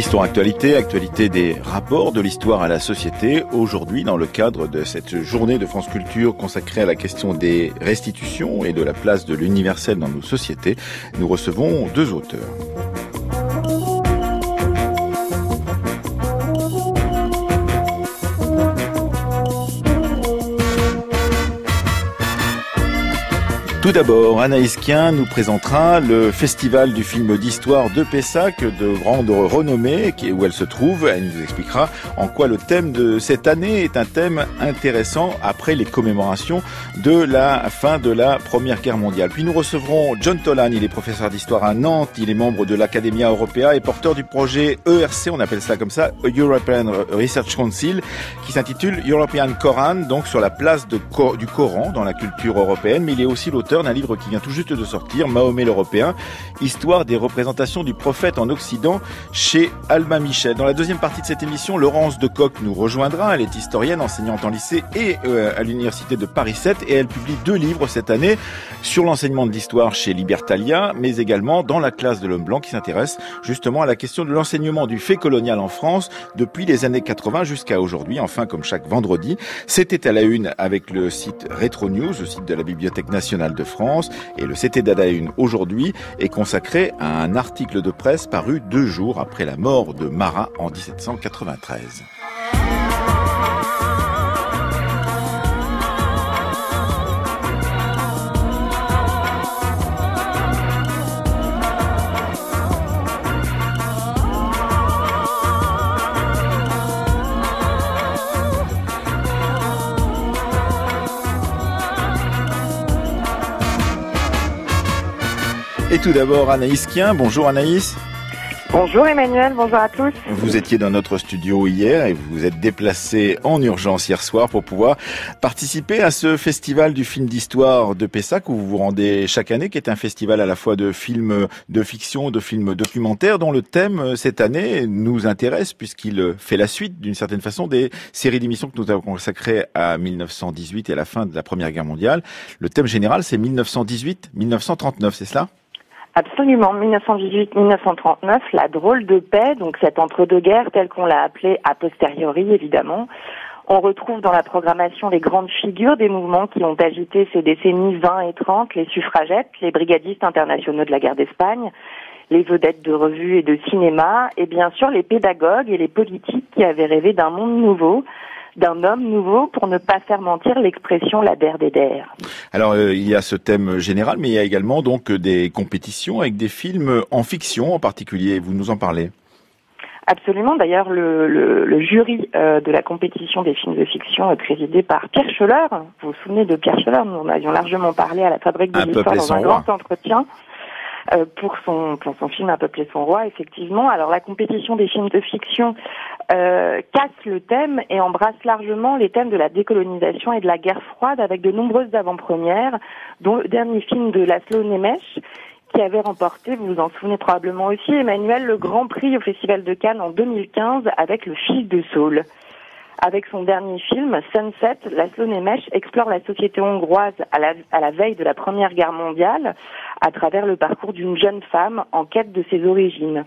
Histoire actualité, actualité des rapports de l'histoire à la société. Aujourd'hui, dans le cadre de cette journée de France Culture consacrée à la question des restitutions et de la place de l'universel dans nos sociétés, nous recevons deux auteurs. Tout d'abord, Anaïs Kien nous présentera le festival du film d'histoire de Pessac de grande renommée où elle se trouve. Elle nous expliquera en quoi le thème de cette année est un thème intéressant après les commémorations de la fin de la Première Guerre mondiale. Puis nous recevrons John Tolan, il est professeur d'histoire à Nantes, il est membre de l'Academia Europea et porteur du projet ERC, on appelle ça comme ça, European Research Council, qui s'intitule European Koran, donc sur la place du Coran dans la culture européenne, mais il est aussi l'auteur d'un livre qui vient tout juste de sortir, Mahomet l'Européen, histoire des représentations du prophète en Occident chez Alma Michel. Dans la deuxième partie de cette émission, Laurence de Coq nous rejoindra. Elle est historienne, enseignante en lycée et euh, à l'université de Paris 7 et elle publie deux livres cette année sur l'enseignement de l'histoire chez Libertalia, mais également dans la classe de l'homme blanc qui s'intéresse justement à la question de l'enseignement du fait colonial en France depuis les années 80 jusqu'à aujourd'hui. Enfin, comme chaque vendredi, c'était à la une avec le site Retro News, le site de la Bibliothèque nationale de France. Et le CT Dadaune aujourd'hui est consacré à un article de presse paru deux jours après la mort de Marat en 1793. Et tout d'abord Anaïs Kien. Bonjour Anaïs. Bonjour Emmanuel, bonjour à tous. Vous étiez dans notre studio hier et vous vous êtes déplacé en urgence hier soir pour pouvoir participer à ce festival du film d'histoire de Pessac où vous vous rendez chaque année, qui est un festival à la fois de films de fiction, de films documentaires, dont le thème euh, cette année nous intéresse puisqu'il fait la suite d'une certaine façon des séries d'émissions que nous avons consacrées à 1918 et à la fin de la Première Guerre mondiale. Le thème général, c'est 1918-1939, c'est cela? Absolument, 1918-1939, la drôle de paix, donc cette entre-deux-guerres telle qu'on l'a appelée a posteriori évidemment. On retrouve dans la programmation les grandes figures des mouvements qui ont agité ces décennies 20 et 30, les suffragettes, les brigadistes internationaux de la guerre d'Espagne, les vedettes de revues et de cinéma, et bien sûr les pédagogues et les politiques qui avaient rêvé d'un monde nouveau, d'un homme nouveau pour ne pas faire mentir l'expression la der des der. Alors euh, il y a ce thème général, mais il y a également donc des compétitions avec des films en fiction en particulier. Vous nous en parlez Absolument. D'ailleurs, le, le, jury euh, de la compétition des films de fiction est présidé par Pierre Scholler. Vous vous souvenez de Pierre Scholler? Nous en avions largement parlé à la Fabrique de l'Histoire dans un grand entretien. Euh, pour son pour son film Un son roi, effectivement. Alors la compétition des films de fiction euh, casse le thème et embrasse largement les thèmes de la décolonisation et de la guerre froide avec de nombreuses avant-premières, dont le dernier film de Laszlo Nemes qui avait remporté, vous vous en souvenez probablement aussi, Emmanuel, le Grand Prix au Festival de Cannes en 2015 avec Le Fils de Saul. Avec son dernier film, Sunset, Laszlo Nemes explore la société hongroise à la, à la veille de la Première Guerre mondiale à travers le parcours d'une jeune femme en quête de ses origines.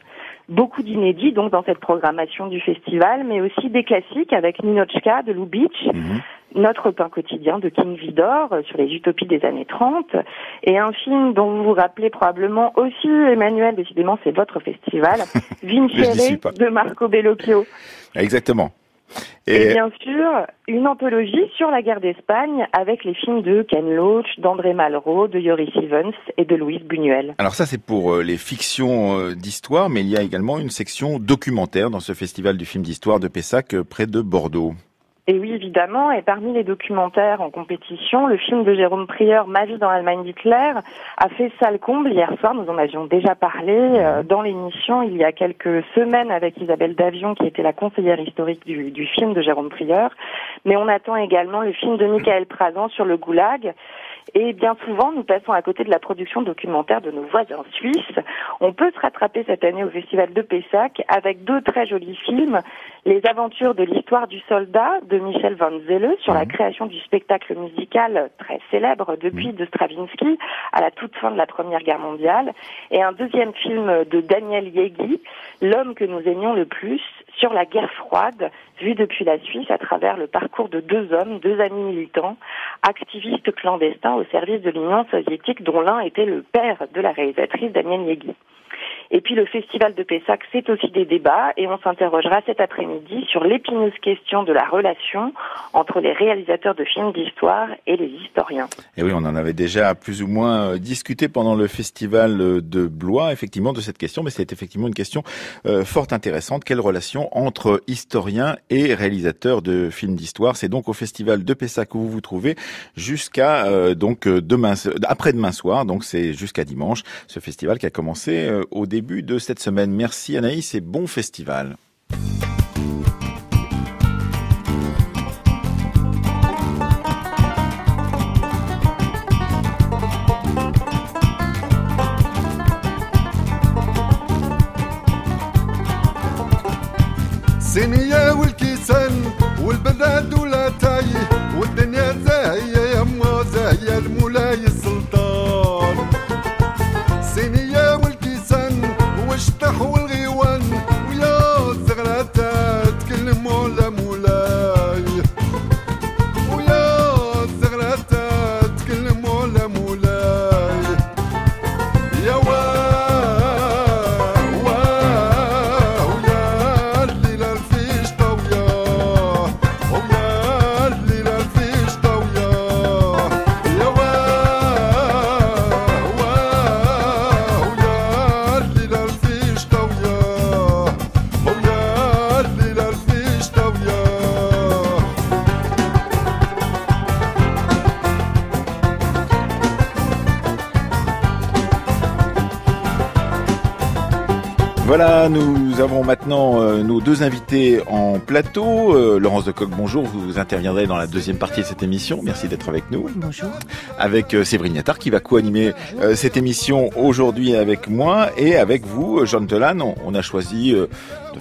Beaucoup d'inédits donc dans cette programmation du festival, mais aussi des classiques avec Ninochka de Lubitsch, mhm. Notre pain quotidien de King Vidor euh, sur les utopies des années 30 et un film dont vous vous rappelez probablement aussi Emmanuel, décidément c'est votre festival, Vincere de Marco Bellocchio. Exactement. Et... bien sûr, une anthologie sur la guerre d'Espagne avec les films de Ken Loach, d'André Malraux, de Yoris Evans et de Louise Buñuel. Alors ça, c'est pour euh, les fictions euh, d'histoire, mais il y a également une section documentaire dans ce festival du film d'histoire de Pessac euh, près de Bordeaux. Et oui, évidemment. Et parmi les documentaires en compétition, le film de Jérôme Prieur, Ma vie dans l'Allemagne d'Hitler, a fait salle comble hier soir. Nous en avions déjà parlé euh, dans l'émission il y a quelques semaines avec Isabelle Davion, qui était la conseillère historique du, film de Jérôme Prieur. Mais on attend également le film de Michael Prazan sur le goulag. Et bien souvent, nous passons à côté de la production documentaire de nos voisins suisses. On peut se rattraper cette année au Festival de Pessac avec deux très jolis films. Les aventures de l'histoire du soldat de Michel Van Zelle sur la mhm. création du spectacle musical très célèbre depuis mhm. de Stravinsky à la toute fin de la Première Guerre mondiale. Et un deuxième film de Daniel Yegi, L'homme que nous aimions le plus, sur la guerre froide, vue depuis la Suisse à travers le parcours de deux hommes, deux amis militants, activistes clandestins au service de l'Union soviétique, dont l'un était le père de la réalisatrice Daniel Yegi. Et puis le festival de Pessac, c'est aussi des débats et on s'interrogera cet après-midi sur l'épineuse question de la relation entre les réalisateurs de films d'histoire et les historiens. Et oui, on en avait déjà plus ou moins euh, discuté pendant le festival euh, de Blois, effectivement, de cette question, mais c'est effectivement une question euh, fort intéressante. Quelle relation entre historiens et réalisateurs de films d'histoire? C'est donc au festival de Pessac où vous vous trouvez jusqu'à donc demain, après-demain soir, donc c'est jusqu'à dimanche, ce festival qui a commencé au début de cette semaine. Merci Anaïs et bon festival. Avons maintenant euh, nos deux invités en plateau. Euh, Laurence de Coq, bonjour. Vous interviendrez dans la deuxième partie de cette émission. Merci d'être avec nous. Bonjour. Avec euh, Séverine Yattard qui va co-animer euh, cette émission aujourd'hui avec moi et avec vous, euh, John Telan. On, on a choisi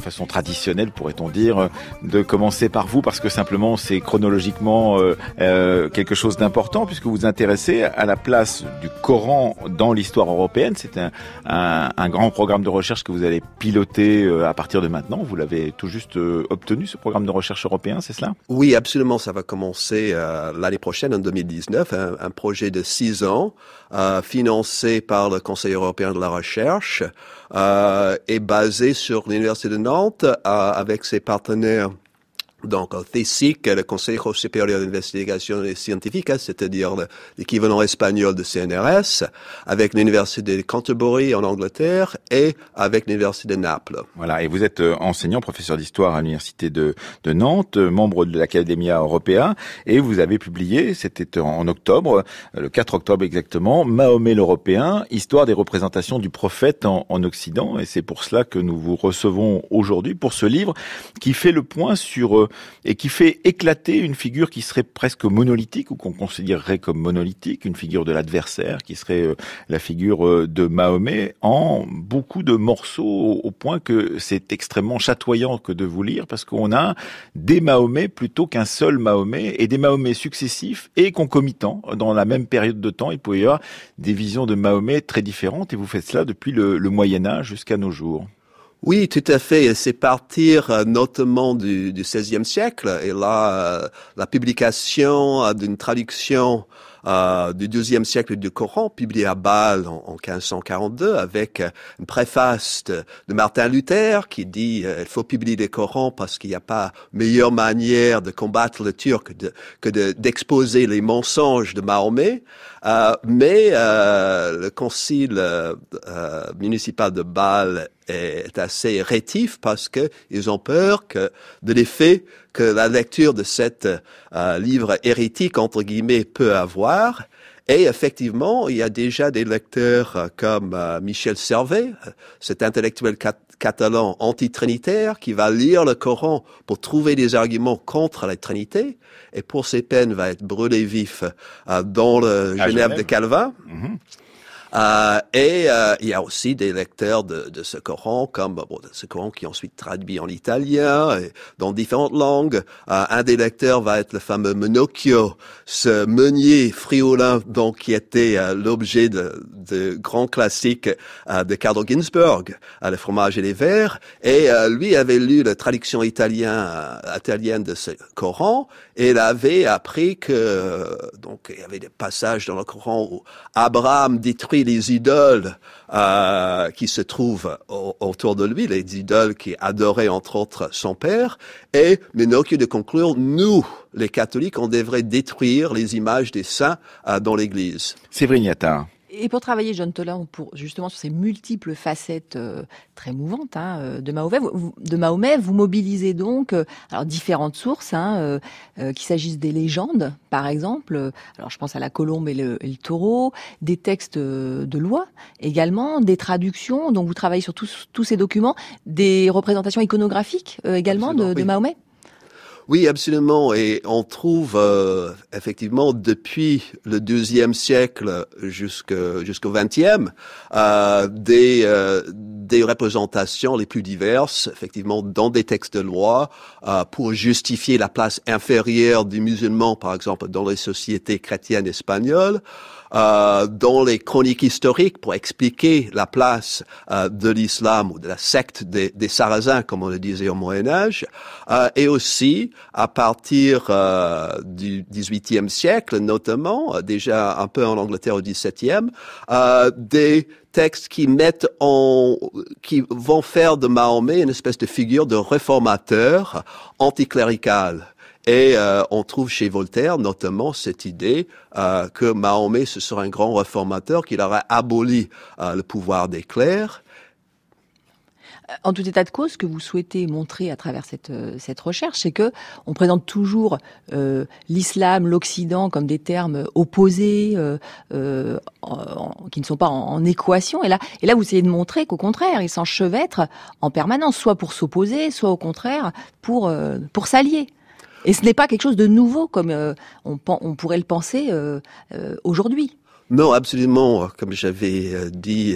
façon traditionnelle, pourrait-on dire, de commencer par vous parce que simplement c'est chronologiquement euh, euh, quelque chose d'important puisque vous vous intéressez à la place du Coran dans l'histoire européenne. C'est un, un, grand programme de recherche que vous allez piloter euh, à partir de maintenant. Vous l'avez tout juste obtenu, ce programme de recherche européen, c'est cela? Oui, absolument. Ça va commencer l'année prochaine, en 2019, un, un projet de six ans, euh, financé par le Conseil européen de la recherche euh, et basé sur l'Université de Nantes euh, avec ses partenaires donc, au CSIC, le Consejo supérieur d'investigation scientifique, hein, c'est-à-dire le- l'équivalent espagnol de CNRS, avec l'Université de Canterbury en Angleterre et avec l'Université de Naples. Voilà, et vous êtes euh, enseignant, professeur d'histoire à l'université de, Nantes, euh, membre de l'Academia Europea, et vous avez publié, c'était en, octobre, euh, le 4 octobre exactement, Mahomet l'Européen, histoire des représentations du prophète en, en Occident, et c'est pour cela que nous vous recevons aujourd'hui pour ce livre qui fait le point sur et qui fait éclater une figure qui serait presque monolithique ou qu'on considérerait comme monolithique, une figure de l'adversaire qui serait euh, la figure euh, de Mahomet en beaucoup de morceaux au, point que c'est extrêmement chatoyant que de vous lire parce qu'on a des Mahomet plutôt qu'un seul Mahomet et des Mahomet successifs et concomitants dans la même période de temps. Il pouvait y avoir des visions de Mahomet très différentes et vous faites cela depuis le Moyen Âge jusqu'à nos jours. Oui, tout à fait. C'est partir euh, notamment du, du XVIe siècle. Et là, euh, la publication euh, d'une traduction du XIIe siècle du Coran, publiée à Bâle en, en 1542, avec une préface de, de Martin Luther qui dit il faut publier le Coran parce qu'il n'y a pas meilleure manière de combattre le Turc de- que de- d'exposer les mensonges de Mahomet. Euh, mais euh, le concile euh, municipal de Bâle est assez rétif parce que ils ont peur que de l'effet que la lecture de cet euh, livre hérétique entre guillemets peut avoir. Et effectivement, il y a déjà des lecteurs euh, comme euh, Michel Servet, euh, cet intellectuel cat- catalan anti-trinitaire qui va lire le Coran pour trouver des arguments contre la Trinité et pour ses peines va être brûlé vif dans le Genève, de. Calvin. Mhm. Euh, et euh, il y a aussi des lecteurs de, de ce Coran, comme bon, de ce Coran qui est ensuite traduit en italien et dans différentes langues. Euh, un des lecteurs va être le fameux Menocchio, ce meunier friolin donc qui était l'objet de, de grands classiques de Carlo Ginzburg, le fromage et les verres. Et lui avait lu la traduction italienne, italienne de ce Coran et il avait appris que donc il y avait des passages dans le Coran où Abraham détruit les idoles euh, qui se trouvent autour de lui, les idoles qui adoraient entre autres son père, et Ménoque de conclure, nous, les catholiques, on devrait détruire les images des saints euh, dans l'Église. Et pour travailler, John Toller, pour justement sur ces multiples facettes euh, très mouvantes hein, euh, de Mahomet, vous, de Mahomet, vous mobilisez donc euh, alors différentes sources, hein, qu'il s'agisse des légendes, par exemple. Alors je pense à la colombe et le, taureau, des textes de loi également, des traductions. Donc vous travaillez sur tous, tous ces documents, des représentations iconographiques également de, de Mahomet? Oui, absolument. Et on trouve euh, effectivement depuis le deuxième siècle jusqu'au jusqu'au vingtième euh, des euh, des représentations les plus diverses, effectivement dans des textes de loi euh, pour justifier la place inférieure des musulmans, par exemple dans les sociétés chrétiennes espagnoles euh, dans les chroniques historiques pour expliquer la place euh, de l'islam ou de la secte des, des, Sarrasins, comme on le disait au Moyen Âge, euh, et aussi à partir euh, du XVIIIe siècle, notamment euh, déjà un peu en Angleterre au XVIIe, des textes qui mettent en, qui vont faire de Mahomet une espèce de figure de réformateur anticlérical. Et euh, on trouve chez Voltaire notamment cette idée euh, que Mahomet, ce serait un grand réformateur, qu'il aurait aboli euh, le pouvoir des clercs. En tout état de cause, ce que vous souhaitez montrer à travers cette, cette recherche, c'est que on présente toujours l'islam, l'Occident comme des termes opposés, qui ne sont pas en, équation. Et là, et là, vous essayez de montrer qu'au contraire, ils s'enchevêtrent en permanence, soit pour s'opposer, soit au contraire pour pour s'allier. Et ce n'est pas quelque chose de nouveau comme euh, on, on, pourrait le penser euh, euh, aujourd'hui. Non, absolument. Comme j'avais dit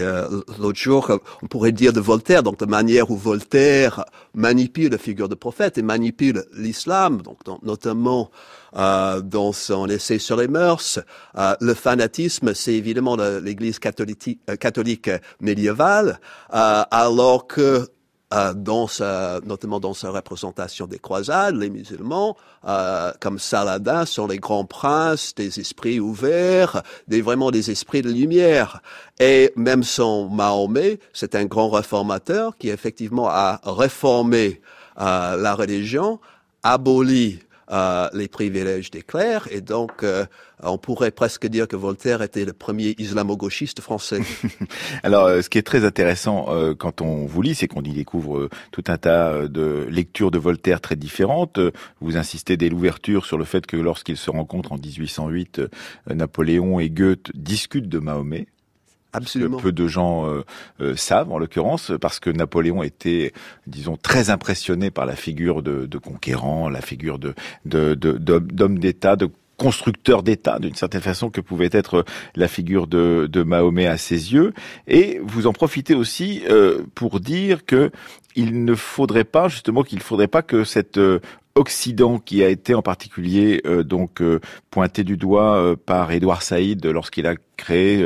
l'autre jour, on pourrait dire de Voltaire, donc de manière où Voltaire manipule la figure de prophète et manipule l'islam, donc notamment euh, dans son essai sur les mœurs. le fanatisme, c'est évidemment l'Église catholique, catholique médiévale, alors que euh, dans sa, notamment dans sa représentation des croisades, les musulmans, euh, comme Saladin, sont les grands princes des esprits ouverts, des vraiment des esprits de lumière. Et même son Mahomet, c'est un grand réformateur qui effectivement a réformé euh, la religion, aboli euh, les privilèges des clercs. Et donc, euh, on pourrait presque dire que Voltaire était le premier islamo-gauchiste français. Alors, euh, ce qui est très intéressant quand on vous lit, c'est qu'on y découvre tout un tas de lectures de Voltaire très différentes. Vous insistez dès l'ouverture sur le fait que lorsqu'ils se rencontrent en 1808, Napoléon et Goethe discutent de Mahomet. Absolument. Que peu de gens euh, euh, savent, en l'occurrence, parce que Napoléon était, disons, très impressionné par la figure de, de conquérant, la figure de d'homme d'État, de constructeur d'État, d'une certaine façon, que pouvait être la figure de, de Mahomet à ses yeux. Et vous en profitez aussi euh, pour dire que il ne faudrait pas, justement, qu'il ne faudrait pas que cette Occident qui a été en particulier euh, donc euh, pointé du doigt euh, par Édouard Saïd lorsqu'il a créé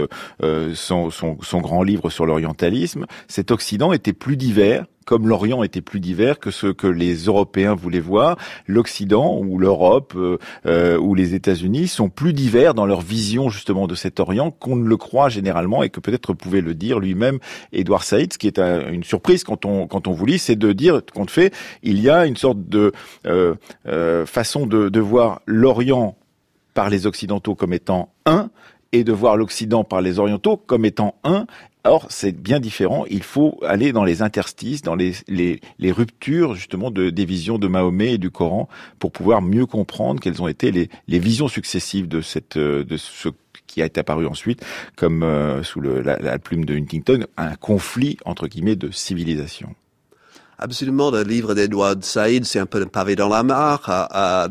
son, son, son, grand livre sur l'orientalisme, cet Occident était plus divers comme l'Orient était plus divers que ce que les Européens voulaient voir, l'Occident ou l'Europe euh, euh, ou les États-Unis sont plus divers dans leur vision justement de cet Orient qu'on ne le croit généralement et que peut-être pouvait le dire lui-même Edouard Saïd, ce qui est une surprise quand on quand on vous lit, c'est de dire qu'on fait il y a une sorte de euh, façon de, de voir l'Orient par les Occidentaux comme étant un et de voir l'Occident par les Orientaux comme étant un, Or, c'est bien différent. Il faut aller dans les interstices, dans les, les, les ruptures justement de, des visions de Mahomet et du Coran pour pouvoir mieux comprendre quelles ont été les, les visions successives de, cette, de ce qui a été apparu ensuite comme euh, sous le, la, plume de Huntington, un conflit entre guillemets de civilisation. Absolument, le livre d'Edouard Saïd, c'est un peu un pavé dans la mare.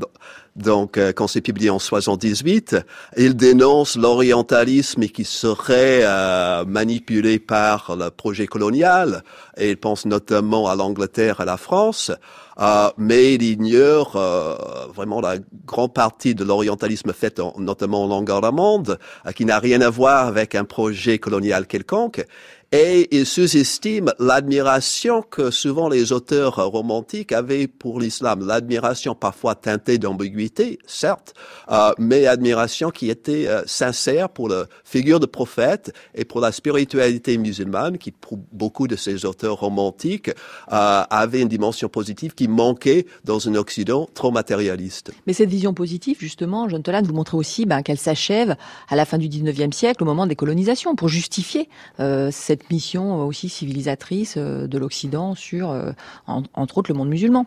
Donc, euh, quand c'est publié en 78, il dénonce l'orientalisme qui serait euh, manipulé par le projet colonial. Et il pense notamment à l'Angleterre et à la France. Euh, mais il ignore euh, vraiment la grande partie de l'orientalisme fait notamment en langue allemande, qui n'a rien à voir avec un projet colonial quelconque et il sous-estime l'admiration que souvent les auteurs romantiques avaient pour l'islam. L'admiration parfois teintée d'ambiguïté, certes, euh, mais admiration qui était euh, sincère pour la figure de prophète et pour la spiritualité musulmane, qui pour beaucoup de ces auteurs romantiques euh, avait une dimension positive qui manquait dans un Occident trop matérialiste. Mais cette vision positive, justement, John Tolan, vous montrez aussi ben, qu'elle s'achève à la fin du 19e siècle, au moment des colonisations, pour justifier euh, cette mission aussi civilisatrice euh, de l'Occident sur, euh, entre autres, le monde musulman.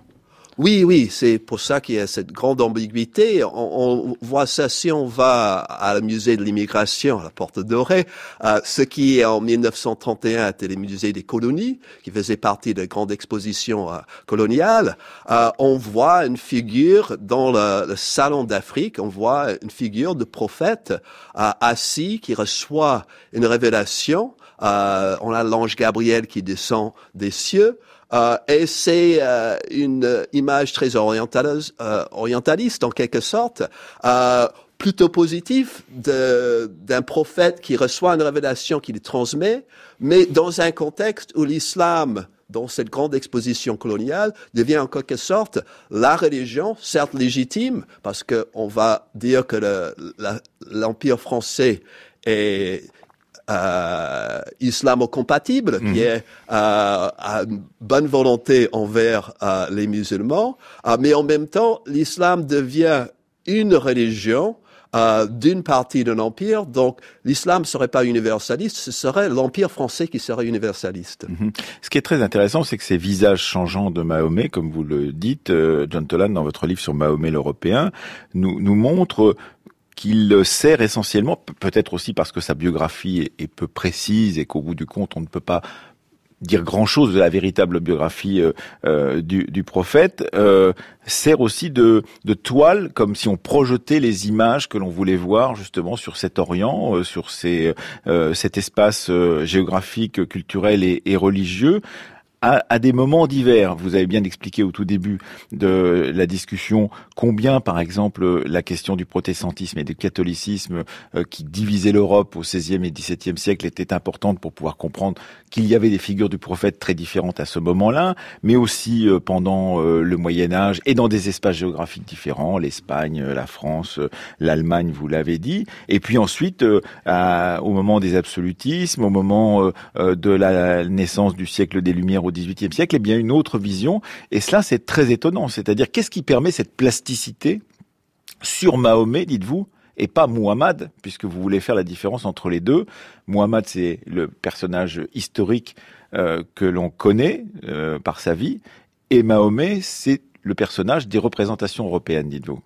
Oui, oui, c'est pour ça qu'il y a cette grande ambiguïté. On, voit ça si on va à le musée de l'immigration, à la Porte Dorée, euh, ce qui en 1931 était le musée des colonies, qui faisait partie de la grande exposition coloniale. on voit une figure dans le salon d'Afrique, on voit une figure de prophète assis qui reçoit une révélation euh, on a l'ange Gabriel qui descend des cieux. Euh, et c'est euh, une image très orientaliste, orientaliste en quelque sorte, plutôt positif d'un prophète qui reçoit une révélation qu'il transmet, mais dans un contexte où l'islam dans cette grande exposition coloniale, devient en quelque sorte la religion, certes légitime, parce qu'on va dire que l'Empire français est euh, islamo-compatible, qui mhm. est euh, à bonne volonté envers euh, les musulmans, euh, mais en même temps, l'islam devient une religion euh, d'une partie d'un empire. Donc, l'islam serait pas universaliste, ce serait l'empire français qui serait universaliste. Mhm. Ce qui est très intéressant, c'est que ces visages changeants de Mahomet, comme vous le dites, euh, John Tolan, dans votre livre sur Mahomet l'Européen, nous, nous montrent qu'il sert essentiellement, peut-être aussi parce que sa biographie est, peu précise et qu'au bout du compte, on ne peut pas dire grand-chose de la véritable biographie euh, euh, du, prophète, euh, sert aussi de, toile, comme si on projetait les images que l'on voulait voir justement sur cet Orient, sur ces, cet espace géographique, culturel et religieux, à, des moments divers. Vous avez bien expliqué au tout début de la discussion combien, par exemple, la question du protestantisme et du catholicisme euh, qui divisait l'Europe au XVIe et XVIIe siècle était importante pour pouvoir comprendre qu'il y avait des figures du prophète très différentes à ce moment-là, mais aussi euh, pendant euh, le Moyen Âge et dans des espaces géographiques différents, l'Espagne, la France, l'Allemagne, vous l'avez dit, et puis ensuite au moment des absolutismes, au moment de la naissance du siècle des Lumières XVIIIe siècle, eh bien une autre vision. Et cela, c'est très étonnant. C'est-à-dire, qu'est-ce qui permet cette plasticité sur Mahomet, dites-vous, et pas Muhammad, puisque vous voulez faire la différence entre les deux. Muhammad, c'est le personnage historique euh, que l'on connaît euh, par sa vie, et Mahomet, c'est le personnage des représentations européennes, dites-vous.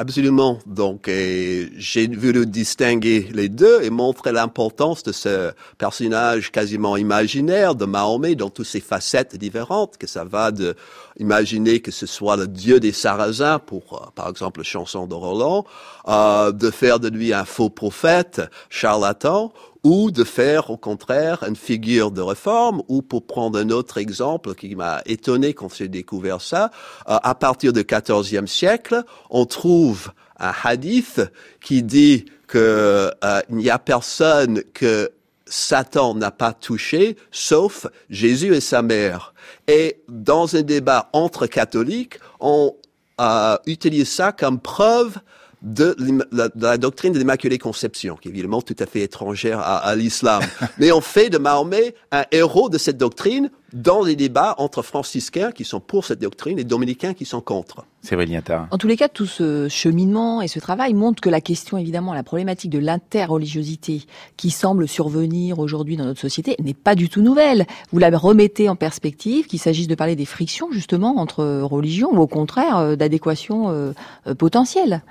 Absolument. Donc, j'ai voulu distinguer les deux et montrer l'importance de ce personnage quasiment imaginaire de Mahomet dans toutes ses facettes différentes, que ça va de imaginer que ce soit le dieu des Sarrasins pour, euh, par exemple, chanson de Roland, euh, de faire de lui un faux prophète, charlatan, ou de faire au contraire une figure de réforme, ou pour prendre un autre exemple qui m'a étonné quand j'ai découvert ça, euh, à partir du XIVe siècle, on trouve un hadith qui dit que euh, n'y a personne que Satan n'a pas touché, sauf Jésus et sa mère. Et dans un débat entre catholiques, on euh, utilise ça comme preuve de la, doctrine de l'Immaculée Conception, qui est évidemment tout à fait étrangère à, l'islam. Mais on fait de Mahomet un héros de cette doctrine dans les débats entre franciscains qui sont pour cette doctrine et dominicains qui sont contre. C'est vrai. En tous les cas, tout ce cheminement et ce travail montrent que la question, évidemment, la problématique de l'interreligiosité qui semble survenir aujourd'hui dans notre société n'est pas du tout nouvelle. Vous la remettez en perspective, qu'il s'agisse de parler des frictions, justement, entre religions ou au contraire euh, d'adéquation euh, euh, potentielle.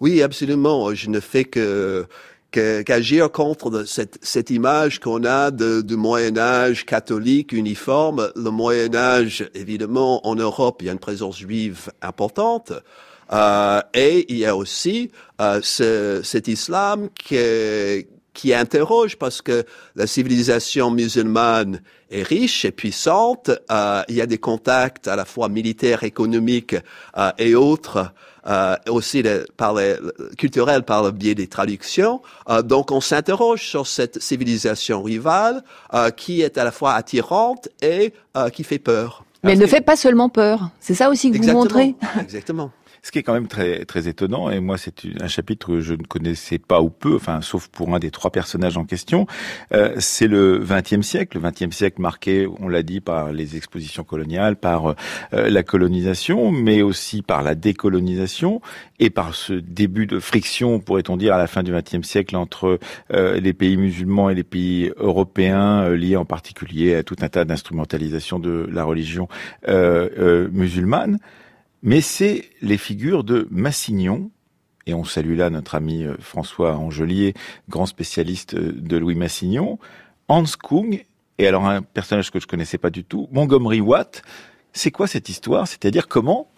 Oui, absolument. Je ne fais que qu'agir contre cette, cette image qu'on a de, du Moyen Âge catholique uniforme. Le Moyen Âge, évidemment, en Europe, il y a une présence juive importante. Euh, et il y a aussi euh, ce, cet islam qui, qui interroge parce que la civilisation musulmane est riche et puissante. Euh, il y a des contacts à la fois militaires, économiques euh, et autres. Euh, aussi par les, culturels par le biais des traductions. Euh, donc on s'interroge sur cette civilisation rivale euh, qui est à la fois attirante et qui fait peur. Mais elle ne fait pas seulement peur. C'est ça aussi que vous montrez. Exactement. Ce qui est quand même très très étonnant, et moi c'est un chapitre que je ne connaissais pas ou peu, enfin sauf pour un des trois personnages en question, euh, c'est le XXe siècle, le XXe siècle marqué, on l'a dit, par les expositions coloniales, par euh, la colonisation, mais aussi par la décolonisation et par ce début de friction, pourrait-on dire, à la fin du XXe siècle entre euh, les pays musulmans et les pays européens, euh, liés en particulier à tout un tas d'instrumentalisation de la religion euh, musulmane mais c'est les figures de Massignon, et on salue là notre ami euh, François Angelier, grand spécialiste euh, de Louis Massignon, Hans Kung, et alors un personnage que je connaissais pas du tout, Montgomery Watt. C'est quoi cette histoire? C'est-à-dire comment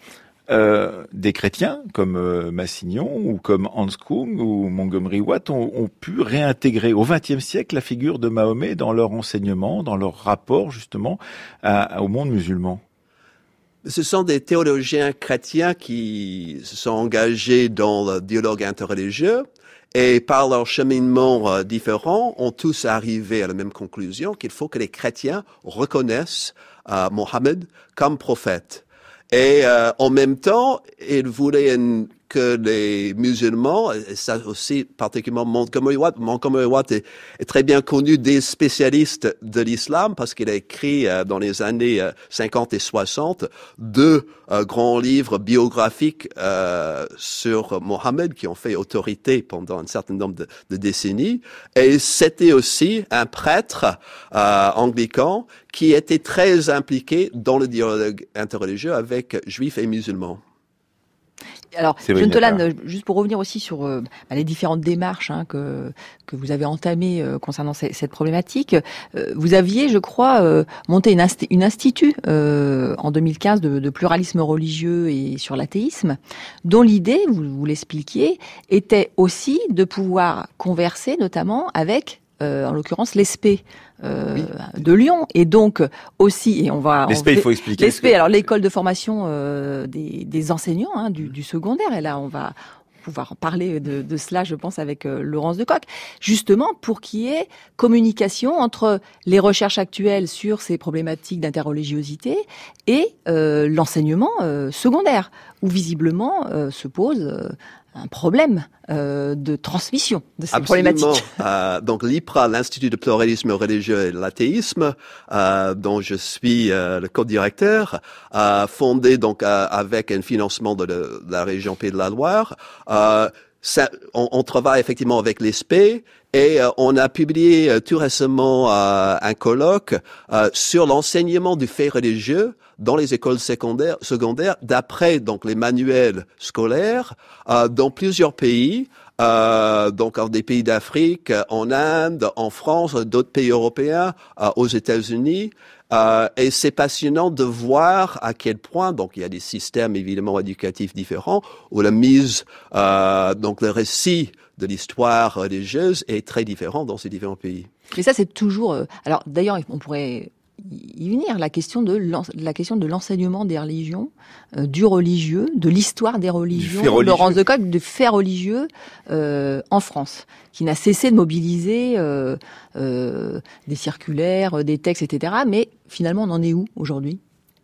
euh, des chrétiens comme euh, Massignon ou comme Hans Kung ou Montgomery Watt ont, ont pu réintégrer au XXe siècle la figure de Mahomet dans leur enseignement, dans leur rapport justement au monde musulman? Ce sont des théologiens chrétiens qui se sont engagés dans le dialogue interreligieux et par leur cheminement euh, différent ont tous arrivé à la même conclusion qu'il faut que les chrétiens reconnaissent euh, Mohammed comme prophète. Et euh, en même temps, ils voulaient une que les musulmans, et ça aussi particulièrement Montgomery Watt, Montgomery Watt est, très bien connu des spécialistes de l'islam parce qu'il a écrit euh, dans les années 50 euh, et 60 deux euh, grands livres biographiques sur Mohammed qui ont fait autorité pendant un certain nombre de, de décennies. Et c'était aussi un prêtre anglican qui était très impliqué dans le dialogue interreligieux avec juifs et musulmans. Alors, John juste pour revenir aussi sur euh, bah, les différentes démarches hein, que que vous avez entamées euh, concernant cette problématique, euh, vous aviez, je crois, monté une, une institut en 2015 de, de, pluralisme religieux et sur l'athéisme, dont l'idée, vous, vous l'expliquiez, était aussi de pouvoir converser, notamment avec, en l'occurrence, l'ESP, euh, de Lyon. Et donc aussi et on va l'ESP il faut expliquer l'ESP alors l'école de formation euh, des, des, enseignants hein, du, du, secondaire. Et là on va pouvoir parler de, de cela, je pense, avec euh, Laurence Decoq, justement pour qu'il y ait communication entre les recherches actuelles sur ces problématiques d'interreligiosité et euh, l'enseignement euh, secondaire, où visiblement se pose un problème euh, de transmission de ces Absolument. problématiques. Euh, donc l'IPRA, l'Institut de pluralisme religieux et de l'athéisme, euh, dont je suis euh, le co-directeur, fondé donc avec un financement de, de, la région Pays de la Loire. Ça, on, on, travaille effectivement avec l'ESP et on a publié tout récemment un colloque sur l'enseignement du fait religieux dans les écoles secondaires, secondaires d'après donc les manuels scolaires euh, dans plusieurs pays, euh, donc en des pays d'Afrique, en Inde, en France, d'autres pays européens, euh, aux États-Unis. Euh, et c'est passionnant de voir à quel point, donc il y a des systèmes évidemment éducatifs différents, où la mise, euh, donc le récit de l'histoire religieuse est très différent dans ces différents pays. Mais ça, c'est toujours. Euh, alors, d'ailleurs, on pourrait y venir la question de la question de l'enseignement des religions, euh, du religieux, de l'histoire des religions, de Laurence de Coq, de fait religieux euh, en France, qui n'a cessé de mobiliser euh, euh des circulaires, des textes, etc. Mais finalement, on en est où aujourd'hui?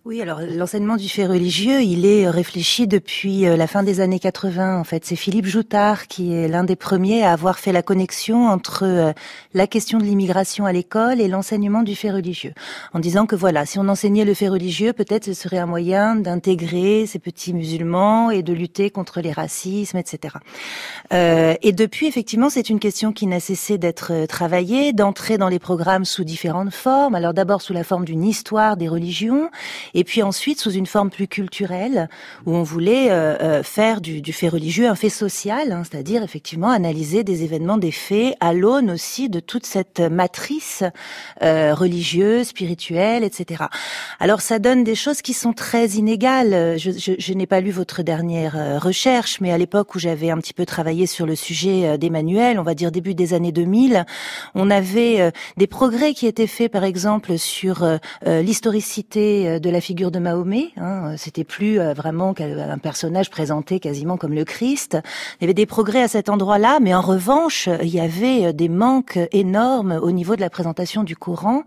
Oui, alors l'enseignement du fait religieux, il est réfléchi depuis euh, la fin des années 80. En fait, c'est Philippe Joutard qui est l'un des premiers à avoir fait la connexion entre euh, la question de l'immigration à l'école et l'enseignement du fait religieux, en disant que voilà, si on enseignait le fait religieux, peut-être ce serait un moyen d'intégrer ces petits musulmans et de lutter contre les racismes, etc. Euh, et depuis, effectivement, c'est une question qui n'a cessé d'être travaillée, d'entrer dans les programmes sous différentes formes. Alors d'abord sous la forme d'une histoire des religions Et puis ensuite, sous une forme plus culturelle, où on voulait faire du, du, fait religieux un fait social, hein, c'est-à-dire effectivement analyser des événements, des faits, à l'aune aussi de toute cette matrice religieuse, spirituelle, etc. Alors ça donne des choses qui sont très inégales. Je, je, je n'ai pas lu votre dernière recherche, mais à l'époque où j'avais un petit peu travaillé sur le sujet d'Emmanuel, on va dire début des années 2000, on avait euh, des progrès qui étaient faits, par exemple, sur euh, euh, l'historicité de la figure de Mahomet. Hein. C'était plus vraiment un personnage présenté quasiment comme le Christ. Il y avait des progrès à cet endroit-là, mais en revanche, il y avait des manques énormes au niveau de la présentation du Coran,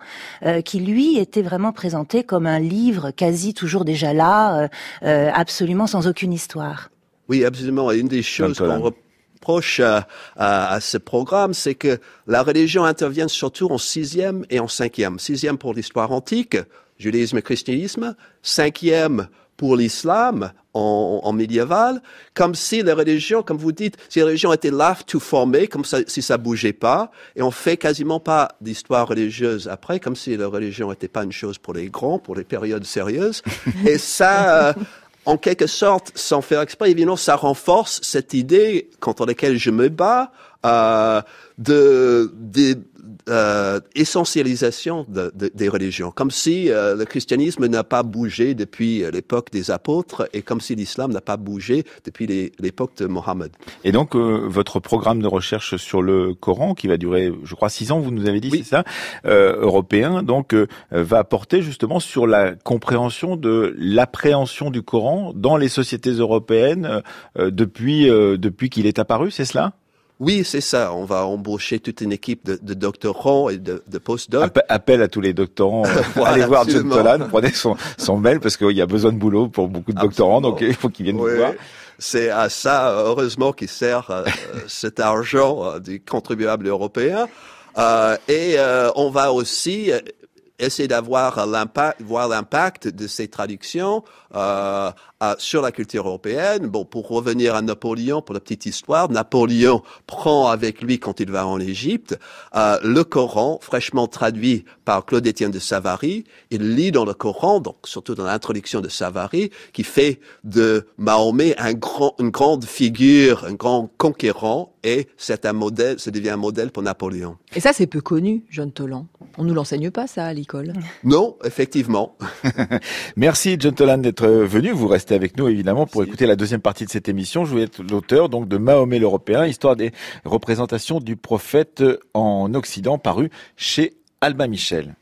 qui lui était vraiment présenté comme un livre quasi toujours déjà là, absolument sans aucune histoire. Oui, absolument. Et une des choses qu'on proche à, à, ce programme, c'est que la religion intervient surtout en sixième et en cinquième. Sixième pour l'histoire antique, judaïsme et christianisme. Cinquième pour l'islam en, en, médiéval, comme si la religion, comme vous dites, si la religion était là tout formée, comme ça, si ça bougeait pas, et on fait quasiment pas d'histoire religieuse après, comme si la religion n'était pas une chose pour les grands, pour les périodes sérieuses. et ça, euh, en quelque sorte, sans faire exprès, évidemment, ça renforce cette idée contre laquelle je me bats euh, de, de, euh, essentialisation de, de, des religions, comme si euh, le christianisme n'a pas bougé depuis l'époque des apôtres et comme si l'islam n'a pas bougé depuis l'époque de Mohammed. Et donc, euh, votre programme de recherche sur le Coran, qui va durer, je crois, six ans, vous nous avez dit, c'est ça, euh, européen, donc va porter justement sur la compréhension de l'appréhension du Coran dans les sociétés européennes depuis depuis qu'il est apparu, c'est cela? Oui, c'est ça. On va embaucher toute une équipe de, de doctorants et de, de postdocs. Appel à tous les doctorants. Euh, allez voir John Tolan, prenez son, son mail parce qu'il y a besoin de boulot pour beaucoup de doctorants, donc il faut qu'ils viennent vous voir. C'est à ça, heureusement, qu'il sert euh, cet argent euh, du contribuable européen. Euh, et on va aussi essayer d'avoir l'impact, voir l'impact de ces traductions euh, sur la culture européenne. Bon, pour revenir à Napoléon, pour la petite histoire, Napoléon prend avec lui, quand il va en Égypte, euh, le Coran, fraîchement traduit par Claude-Étienne de Savary. Il lit dans le Coran, donc surtout dans l'introduction de Savary, qui fait de Mahomet un grand, une grande figure, un grand conquérant, et c'est un modèle, ça devient un modèle pour Napoléon. Et ça, c'est peu connu, John Tolan. On nous l'enseigne pas, ça, à l'école. Non, effectivement. Merci, John Tolan, d'être venu. Vous restez avec nous évidemment pour écouter la deuxième partie de cette émission. Je vais être l'auteur donc de Mahomet l'Européen, histoire des représentations du prophète en Occident, paru chez Alba Michel.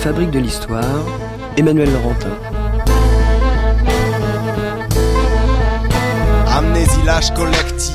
Fabrique de l'histoire, Emmanuel Laurentin. Amnésie lâche collective,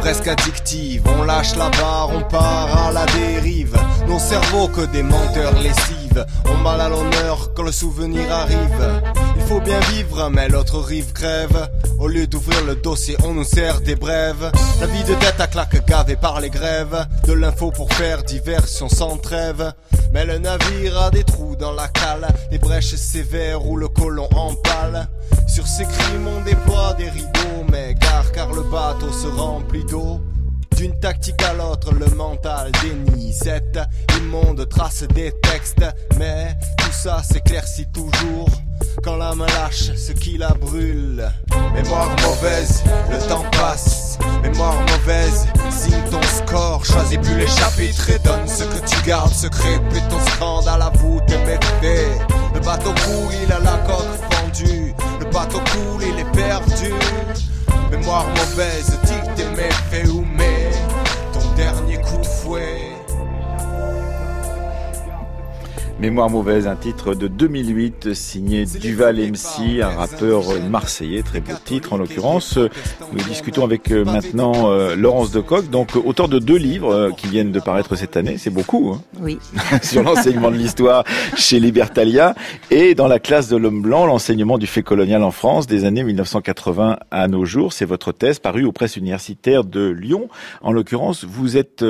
presque addictive. On lâche la barre, on part à la dérive. Nos cerveaux que des menteurs lessives. On mal à l'honneur quand le souvenir arrive. Faut bien vivre, mais l'autre rive crève. Au lieu d'ouvrir le dossier, on nous sert des brèves. La vie de tête à claque gavée par les grèves. De l'info pour faire diversion sans trêve. Mais le navire a des trous dans la cale, des brèches sévères où le colon empale. Sur ces crimes on déploie des rideaux, mais gare car le bateau se remplit d'eau. D'une tactique à l'autre, le mental dénie cette immonde trace des textes. Mais tout ça s'éclaircit toujours quand l'âme lâche ce qui la brûle. Mémoire mauvaise, le temps passe. Mémoire mauvaise, signe ton score. Choisis plus les chapitres et donne ce que tu gardes secret. Puis ton scandale avoue tes méfaits. Le bateau coule, il a la coque fendue. Le bateau coule, il est perdu. Mémoire mauvaise, dis tes méfaits ou dernier coup de fouet. Mémoire mauvaise, un titre de 2008 signé Duval MC, un rappeur marseillais, très beau titre en l'occurrence. Nous discutons avec euh, maintenant euh, Laurence Decoq, donc auteur de deux livres euh, qui viennent de paraître cette année, c'est beaucoup. Hein oui. Sur l'enseignement de l'histoire chez Libertalia et dans la classe de l'homme blanc, l'enseignement du fait colonial en France des années 1980 à nos jours. C'est votre thèse parue aux presses universitaires de Lyon. En l'occurrence, vous êtes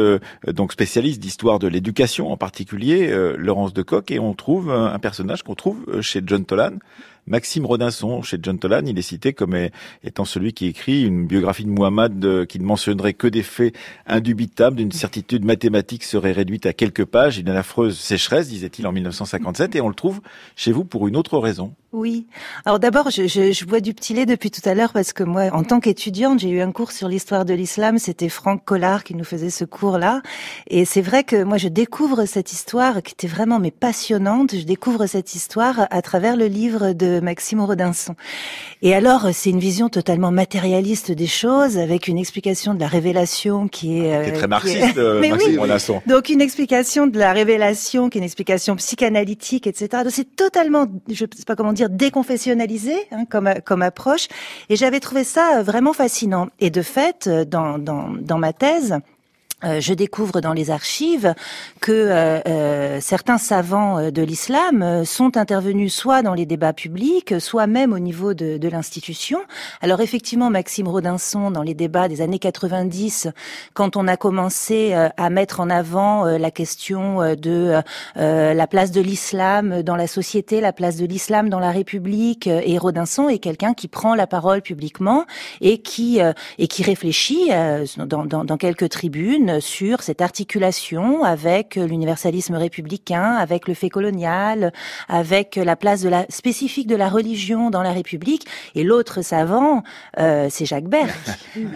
donc spécialiste d'histoire de l'éducation en particulier, Laurence Decoq et on trouve un personnage qu'on trouve euh, chez John Tolan, Maxime Rodinson, chez John Tolan, il est cité comme étant celui qui écrit une biographie de Muhammad euh, qui ne mentionnerait que des faits indubitables, d'une certitude mathématique serait réduite à quelques pages, une affreuse sécheresse, disait-il en 1957, et on le trouve chez vous pour une autre raison. Oui. Alors d'abord, je, je, je, bois du petit lait depuis tout à l'heure parce que moi, en tant qu'étudiante, j'ai eu un cours sur l'histoire de l'islam. C'était Franck Collard qui nous faisait ce cours-là. Et c'est vrai que moi, je découvre cette histoire qui était vraiment mais passionnante. Je découvre cette histoire à travers le livre de Maxime Rodinson. Et alors, c'est une vision totalement matérialiste des choses avec une explication de la révélation qui est... Euh, très marxiste, euh, Maxime Rodinson. Donc une explication de la révélation qui est une explication psychanalytique, etc. Donc c'est totalement, je sais pas comment dire, déconfessionnalisé hein, comme, comme approche. Et j'avais trouvé ça euh, vraiment fascinant. Et de fait, euh, dans, dans, dans ma thèse, euh, je découvre dans les archives que euh, euh, certains savants de l'islam sont intervenus soit dans les débats publics, soit même au niveau de, l'institution. Alors effectivement, Maxime Rodinson, dans les débats des années 90, quand on a commencé à mettre en avant la question de la place de l'islam dans la société, la place de l'islam dans la République, et Rodinson est quelqu'un qui prend la parole publiquement et qui et qui réfléchit dans quelques tribunes sur cette articulation avec l'universalisme républicain, avec le fait colonial, avec la place de la spécifique de la religion dans la République. Et l'autre savant, euh, c'est Jacques Berck.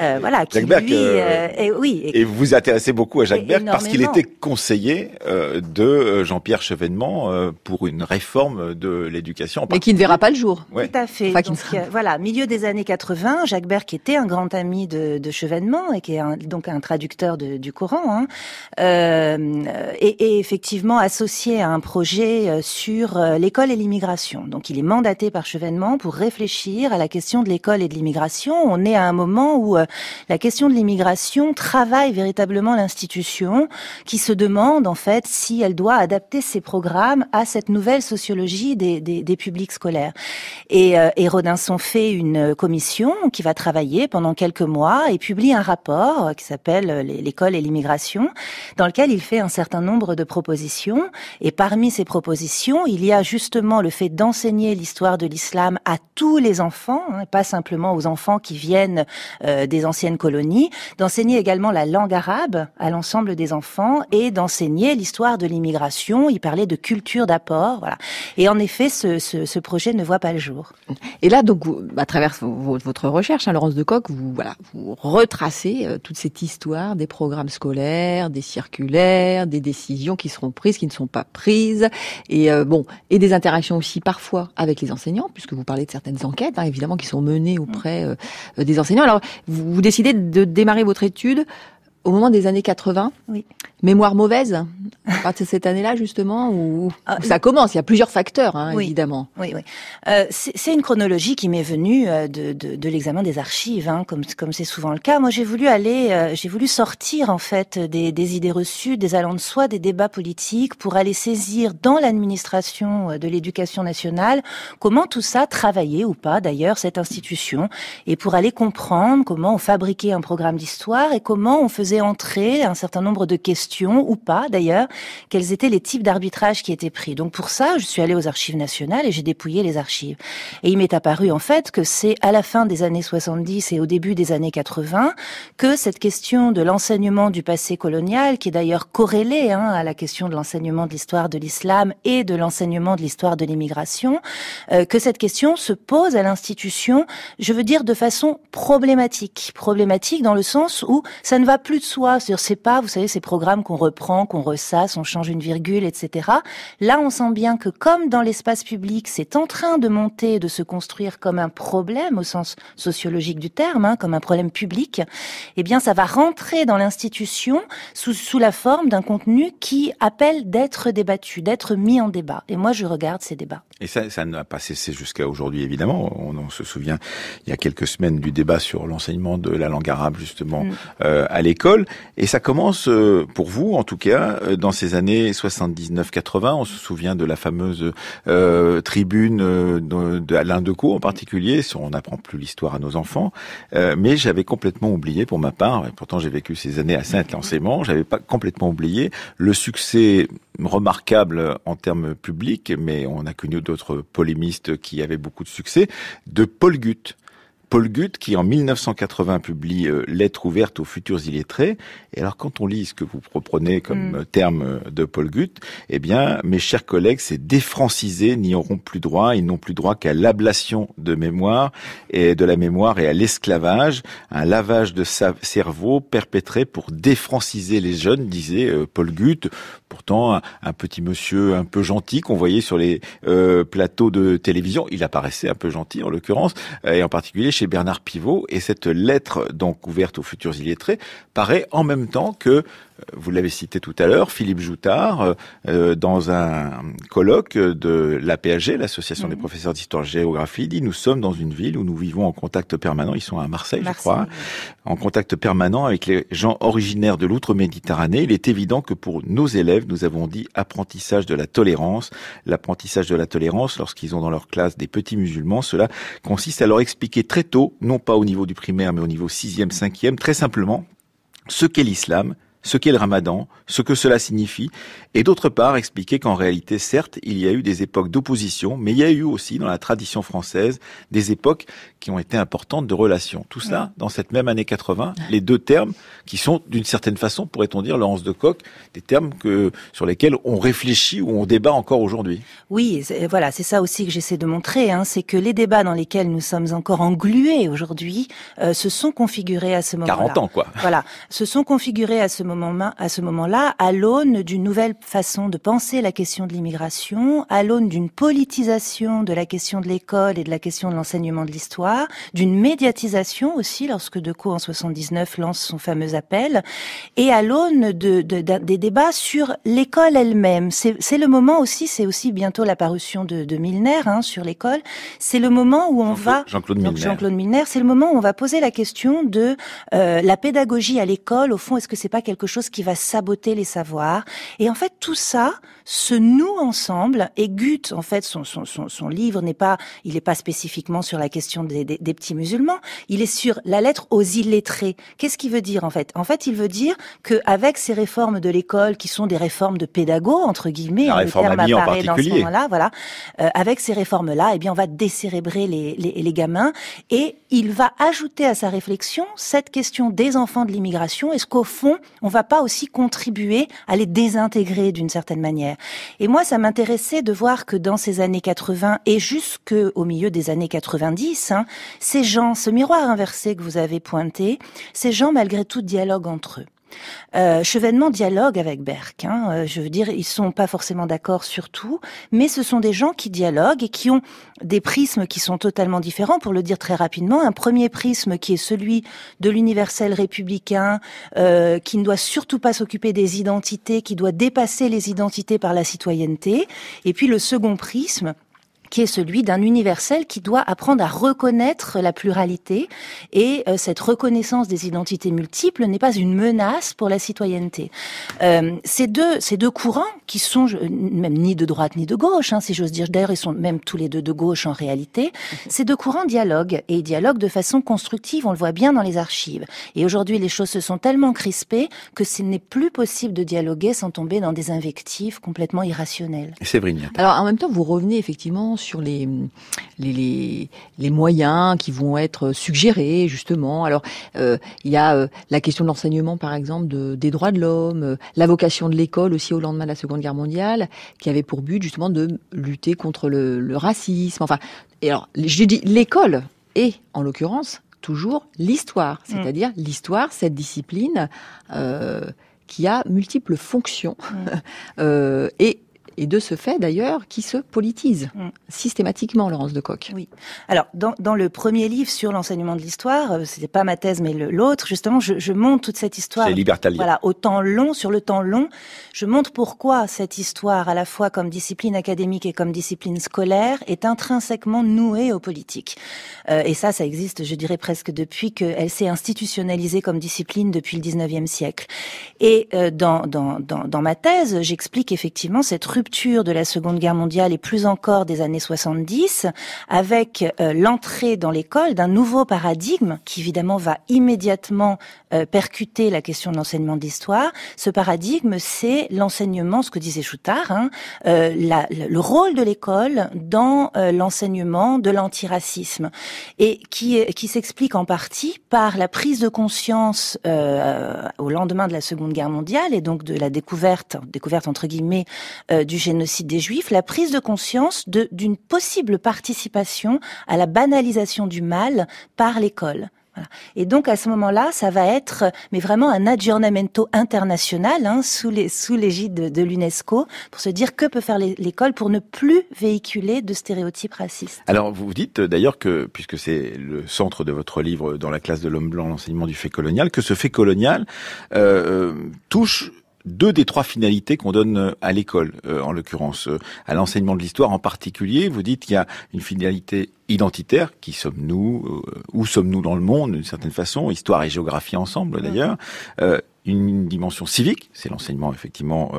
Euh, voilà, qui Jacques lui, euh, et, oui. Et, vous vous intéressez beaucoup à Jacques Berck parce qu'il était conseiller de Jean-Pierre Chevènement pour une réforme de l'éducation. Mais qui ne verra pas le jour. Tout à fait. donc, voilà, milieu des années 80, Jacques Berck était un grand ami de, de Chevènement et qui est donc un traducteur de, du Coran, hein, euh, et, effectivement associé à un projet euh, sur euh, l'école et l'immigration. Donc il est mandaté par Chevènement pour réfléchir à la question de l'école et de l'immigration. On est à un moment où la question de l'immigration travaille véritablement l'institution, qui se demande en fait si elle doit adapter ses programmes à cette nouvelle sociologie des, des, publics scolaires. Et, et Rodinson fait une commission qui va travailler pendant quelques mois et publie un rapport qui s'appelle l'école et l'immigration, dans lequel il fait un certain nombre de propositions. Et parmi ces propositions, il y a justement le fait d'enseigner l'histoire de l'islam à tous les enfants, hein, pas simplement aux enfants qui viennent euh, des anciennes colonies, d'enseigner également la langue arabe à l'ensemble des enfants et d'enseigner l'histoire de l'immigration. Il parlait de culture d'apport, voilà. Et en effet, ce, projet ne voit pas le jour. Et là, donc, à travers votre recherche, hein, Laurence de Coq, vous retracez euh, toute cette histoire des programmes scolaires, des circulaires, des décisions qui seront prises, qui ne sont pas prises, et euh, bon, et des interactions aussi parfois avec les enseignants, puisque vous parlez de certaines enquêtes, hein, évidemment, qui sont menées auprès euh, des enseignants. Alors, vous, vous décidez de démarrer votre étude au moment des années 80. Oui. Mémoire mauvaise à partir de cette année-là justement où, ah, ça commence. Il y a plusieurs facteurs hein, évidemment. Oui, oui. Euh, c'est une chronologie qui m'est venue euh, de, de, de l'examen des archives, hein, comme comme c'est souvent le cas. Moi, j'ai voulu aller, euh, j'ai voulu sortir en fait des, des, idées reçues, des allants de soi, des débats politiques, pour aller saisir dans l'administration euh, de l'éducation nationale comment tout ça travaillait ou pas d'ailleurs cette institution, et pour aller comprendre comment on fabriquait un programme d'histoire et comment on faisait entrer un certain nombre de questions ou pas d'ailleurs, quels étaient les types d'arbitrage qui étaient pris. Donc pour ça, je suis allée aux archives nationales et j'ai dépouillé les archives. Et il m'est apparu en fait que c'est à la fin des années 70 et au début des années 80 que cette question de l'enseignement du passé colonial, qui est d'ailleurs corrélée hein, à la question de l'enseignement de l'histoire de l'islam et de l'enseignement de l'histoire de l'immigration, euh, que cette question se pose à l'institution, je veux dire de façon problématique. Problématique dans le sens où ça ne va plus de soi. C'est-à-dire, c'est pas, vous savez, ces programmes qu'on reprend, qu'on ressasse, on change une virgule, etc. Là, on sent bien que comme dans l'espace public, c'est en train de monter, de se construire comme un problème au sens sociologique du terme, hein, comme un problème public, eh bien, ça va rentrer dans l'institution sous, sous la forme d'un contenu qui appelle d'être débattu, d'être mis en débat. Et moi, je regarde ces débats. Et ça, ça n'a pas cessé jusqu'à aujourd'hui, évidemment. On, on, se souvient il y a quelques semaines du débat sur l'enseignement de la langue arabe, justement, mm. euh, à l'école. Et ça commence, euh, pour vous, en tout cas, euh, dans ces années 79-80. On se souvient de la fameuse euh, tribune euh, d'Alain Decaux, en particulier. On n'apprend plus l'histoire à nos enfants. mais j'avais complètement oublié, pour ma part, et pourtant j'ai vécu ces années assez intensément, j'avais pas complètement oublié le succès remarquable en termes publics, mais on a connu d'autres polémistes qui avaient beaucoup de succès, de Paul Gutt. Paul Gutt qui en 1980 publie euh, Lettres ouvertes aux futurs illettrés. Et alors quand on lit ce que vous reprenez comme mm. terme de Paul Gutt, eh bien mes chers collègues, c'est défrancisés n'y auront plus droit, ils n'ont plus droit qu'à l'ablation de mémoire et de la mémoire et à l'esclavage, un lavage de cerveau perpétré pour défranciser les jeunes, disait euh, Paul Gutt. Pourtant un, petit monsieur un peu gentil qu'on voyait sur les euh, plateaux de télévision, il apparaissait un peu gentil en l'occurrence, et en particulier chez Bernard Pivot. Et cette lettre, donc ouverte aux futurs illettrés, paraît en même temps que vous l'avez cité tout à l'heure, Philippe Joutard, euh, dans un colloque de l'APAG, l'Association des mhm. professeurs d'histoire-géographie, dit « Nous sommes dans une ville où nous vivons en contact permanent, ils sont à Marseille, je crois, en contact permanent avec les gens originaires de l'outre-Méditerranée. Il est évident que pour nos élèves, nous avons dit apprentissage de la tolérance. L'apprentissage de la tolérance, lorsqu'ils ont dans leur classe des petits musulmans, cela consiste à leur expliquer très tôt, non pas au niveau du primaire, mais au niveau sixième, cinquième, très simplement, ce qu'est l'islam, ce qu'est le ramadan, ce que cela signifie, et d'autre part expliquer qu'en réalité, certes, il y a eu des époques d'opposition, mais il y a eu aussi dans la tradition française des époques qui ont été importantes de relations. Tout cela dans cette même année 80, les deux termes qui sont d'une certaine façon, pourrait-on dire, Laurence de Coq, des termes que, sur lesquels on réfléchit ou on débat encore aujourd'hui. Oui, voilà, c'est ça aussi que j'essaie de montrer, hein, c'est que les débats dans lesquels nous sommes encore englués aujourd'hui euh, se sont configurés à ce moment-là. 40 ans, quoi. Voilà, se sont configurés à ce moment à ce moment-là, à l'aune d'une nouvelle façon de penser la question de l'immigration, à l'aune d'une politisation de la question de l'école et de la question de l'enseignement de l'histoire, d'une médiatisation aussi, lorsque Decaux en 79 lance son fameux appel, et à l'aune de, des débats sur l'école elle-même. C'est le moment aussi, c'est aussi bientôt la parution de, de Milner hein, sur l'école. C'est le moment où on va Jean-Claude Milner. Jean-Claude Milner, c'est le moment où on va poser la question de euh, la pédagogie à l'école. Au fond, est-ce que c'est pas quelque chose qui va saboter les savoirs. Et en fait, tout ça se noue ensemble. Et Gutt, en fait, son, son, son, son livre n'est pas, il n'est pas spécifiquement sur la question des, des, des, petits musulmans. Il est sur la lettre aux illettrés. Qu'est-ce qu'il veut dire en fait? En fait, il veut dire que avec ces réformes de l'école, qui sont des réformes de pédago entre guillemets, la réforme le terme apparaît dans ce moment-là, voilà. Euh, avec ces réformes-là, eh bien, on va décérébrer les, les, les gamins et il va ajouter à sa réflexion cette question des enfants de l'immigration. Est-ce qu'au fond, on va pas aussi contribuer à les désintégrer d'une certaine manière. Et moi, ça m'intéressait de voir que dans ces années 80 et jusqu'au milieu des années 90, hein, ces gens, ce miroir inversé que vous avez pointé, ces gens, malgré tout, dialoguent entre eux. Euh, Chevènement dialogue avec Berck. Hein. Euh, je veux dire, ils sont pas forcément d'accord sur tout, mais ce sont des gens qui dialoguent et qui ont des prismes qui sont totalement différents. Pour le dire très rapidement, un premier prisme qui est celui de l'universel républicain, euh, qui ne doit surtout pas s'occuper des identités, qui doit dépasser les identités par la citoyenneté. Et puis le second prisme qui est celui d'un universel qui doit apprendre à reconnaître la pluralité et euh, cette reconnaissance des identités multiples n'est pas une menace pour la citoyenneté. Euh, ces deux ces deux courants qui sont même ni de droite ni de gauche, hein, si j'ose dire, d'ailleurs ils sont même tous les deux de gauche en réalité. Ces deux courants dialoguent et dialoguent de façon constructive. On le voit bien dans les archives. Et aujourd'hui, les choses se sont tellement crispées que ce n'est plus possible de dialoguer sans tomber dans des invectives complètement irrationnelles. C'est vrai. Alors en même temps, vous revenez effectivement sur les, les, les, moyens qui vont être suggérés, justement. Alors, euh, il y a euh, la question de l'enseignement, par exemple, de, des droits de l'homme, euh, la vocation de l'école aussi au lendemain de la Seconde Guerre mondiale, qui avait pour but, justement, de lutter contre le, le racisme. Enfin, et alors, je dis l'école et, en l'occurrence, toujours l'histoire, mm. c'est-à-dire l'histoire, cette discipline qui a multiples fonctions mm. euh, et et de ce fait d'ailleurs qui se politise mm. systématiquement, Laurence de Coq. Oui. Alors dans, dans le premier livre sur l'enseignement de l'histoire, euh, c'était pas ma thèse mais l'autre, justement, je, je, montre toute cette histoire. Voilà, au temps long, sur le temps long, je montre pourquoi cette histoire, à la fois comme discipline académique et comme discipline scolaire, est intrinsèquement nouée aux politiques. Euh, et ça, ça existe, je dirais presque depuis qu'elle s'est institutionnalisée comme discipline depuis le 19e siècle. Et euh, dans, dans, dans, dans ma thèse, j'explique effectivement cette rupture de la Seconde Guerre mondiale et plus encore des années 70, avec euh, l'entrée dans l'école d'un nouveau paradigme qui évidemment va immédiatement euh, percuter la question de l'enseignement d'histoire. Ce paradigme, c'est l'enseignement, ce que disait Choutard, hein, euh, le rôle de l'école dans l'enseignement de l'antiracisme et qui, qui s'explique en partie par la prise de conscience au lendemain de la Seconde Guerre mondiale et donc de la découverte, découverte entre guillemets, du génocide des Juifs, la prise de conscience d'une possible participation à la banalisation du mal par l'école. Et donc à ce moment-là, ça va être, mais vraiment un aggiornamento international hein, sous l'égide de, l'UNESCO pour se dire que peut faire l'école pour ne plus véhiculer de stéréotypes racistes. Alors vous dites d'ailleurs que puisque c'est le centre de votre livre dans la classe de l'homme blanc, l'enseignement du fait colonial, que ce fait colonial euh, euh touche deux des trois finalités qu'on donne euh, à l'école, euh, en l'occurrence, euh, à l'enseignement de l'histoire en particulier. Vous dites qu'il y a une finalité identitaire, qui sommes-nous, où sommes-nous dans le monde, d'une certaine façon, histoire et géographie ensemble d'ailleurs, une dimension civique, c'est l'enseignement effectivement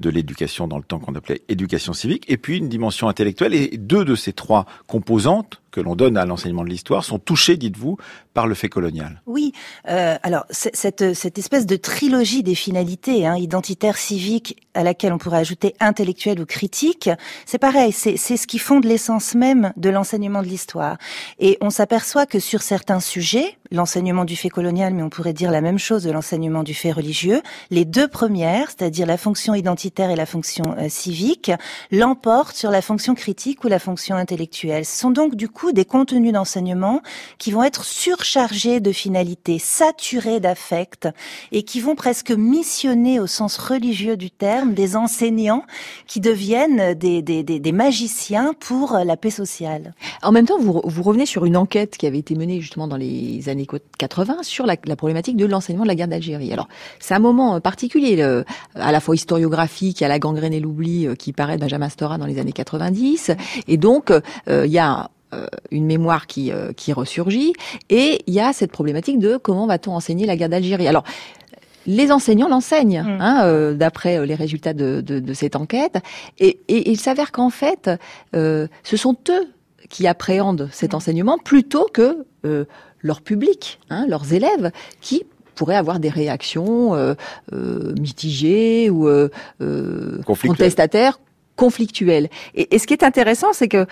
de l'éducation dans le temps qu'on appelait éducation civique, et puis une dimension intellectuelle, et deux de ces trois composantes que l'on donne à l'enseignement de l'histoire sont touchés, dites-vous, par le fait colonial. Oui, euh, alors cette, cette espèce de trilogie des finalités, hein, identitaire, civique, à laquelle on pourrait ajouter intellectuelle ou critique, c'est pareil, c'est ce qui fonde l'essence même de l'enseignement de l'histoire. Et on s'aperçoit que sur certains sujets, l'enseignement du fait colonial, mais on pourrait dire la même chose de l'enseignement du fait religieux, les deux premières, c'est-à-dire la fonction identitaire et la fonction euh, civique, l'emportent sur la fonction critique ou la fonction intellectuelle. Ce sont donc du coup des contenus d'enseignement qui vont être surchargés de finalités, saturés d'affects et qui vont presque missionner au sens religieux du terme des enseignants qui deviennent des, des, des, magiciens pour la paix sociale. En même temps, vous, vous revenez sur une enquête qui avait été menée justement dans les années 80 sur la, la problématique de l'enseignement de la guerre d'Algérie. Alors, c'est un moment particulier, à la fois historiographique, à la gangrène et l'oubli euh, qui paraît de Benjamin Stora dans les années 90. Et donc, euh, il y a euh, une mémoire qui, euh, qui ressurgit, et il y a cette problématique de comment va-t-on enseigner la guerre d'Algérie. Alors, les enseignants l'enseignent, mm. hein, euh, d'après les résultats de, de, de, cette enquête, et, et il s'avère qu'en fait, ce sont eux qui appréhendent cet mm. enseignement plutôt que leur public, hein, leurs élèves, qui pourraient avoir des réactions mitigées ou contestataires, conflictuelles. Et, et, ce qui est intéressant, c'est que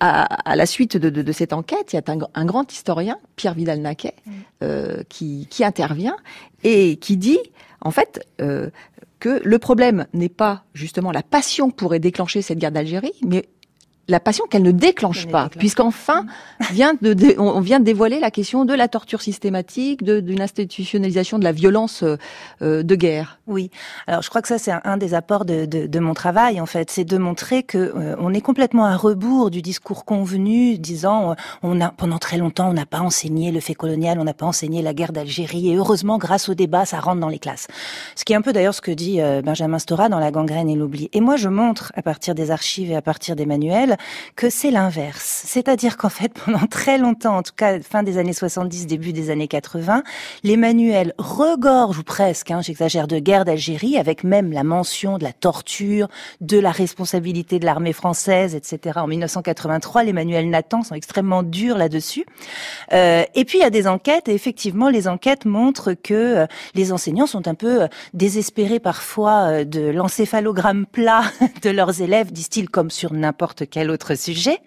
à, la suite de, cette enquête, il y a un, grand historien, Pierre Vidal-Naquet, mm. euh, qui, intervient et qui dit, en fait, euh, que le problème n'est pas justement la passion qui pourrait déclencher cette guerre d'Algérie, mais la passion qu'elle ne déclenche pas, puisqu'enfin vient de, on vient de dévoiler la question de la torture systématique, d'une institutionnalisation de la violence euh, euh, de guerre. Oui, alors je crois que ça c'est un, des apports de, de, de, mon travail en fait, c'est de montrer que euh, on est complètement à rebours du discours convenu, disant on a pendant très longtemps on n'a pas enseigné le fait colonial, on n'a pas enseigné la guerre d'Algérie, et heureusement grâce au débat ça rentre dans les classes. Ce qui est un peu d'ailleurs ce que dit Benjamin Stora dans La gangrène et l'oubli. Et moi je montre à partir des archives et à partir des manuels que c'est l'inverse. C'est-à-dire qu'en fait, pendant très longtemps, en tout cas fin des années 70, début des années 80, les manuels regorgent ou presque, hein, j'exagère, de guerre d'Algérie, avec même la mention de la torture, de la responsabilité de l'armée française, etc. En 1983, les manuels Nathan sont extrêmement durs là-dessus. Euh, et puis il y a des enquêtes, et effectivement, les enquêtes montrent que euh, les enseignants sont un peu euh, désespérés parfois de l'encéphalogramme plat de leurs élèves, disent-ils, comme sur n'importe quel quel autre sujet,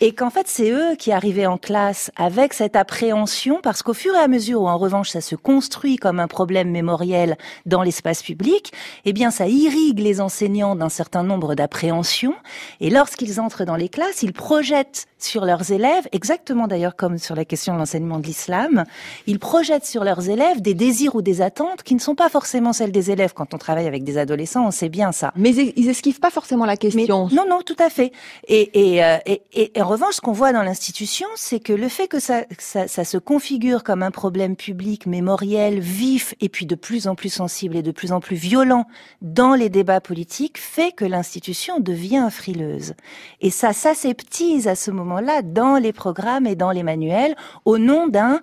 et qu'en fait c'est eux qui arrivaient en classe avec cette appréhension, parce qu'au fur et à mesure où en revanche ça se construit comme un problème mémoriel dans l'espace public, eh bien ça irrigue les enseignants d'un certain nombre d'appréhensions, et lorsqu'ils entrent dans les classes, ils projettent sur leurs élèves, exactement d'ailleurs comme sur la question de l'enseignement de l'islam, ils projettent sur leurs élèves des désirs ou des attentes qui ne sont pas forcément celles des élèves. Quand on travaille avec des adolescents, on sait bien ça. Mais ils esquivent pas forcément la question. non, non, tout à fait. Et, et, euh, et, et en revanche, ce qu'on voit dans l'institution, c'est que le fait que ça, ça, ça se configure comme un problème public, mémoriel, vif, et puis de plus en plus sensible et de plus en plus violent dans les débats politiques, fait que l'institution devient frileuse. Et ça s'aseptise à ce moment là dans les programmes et dans les manuels au nom d'un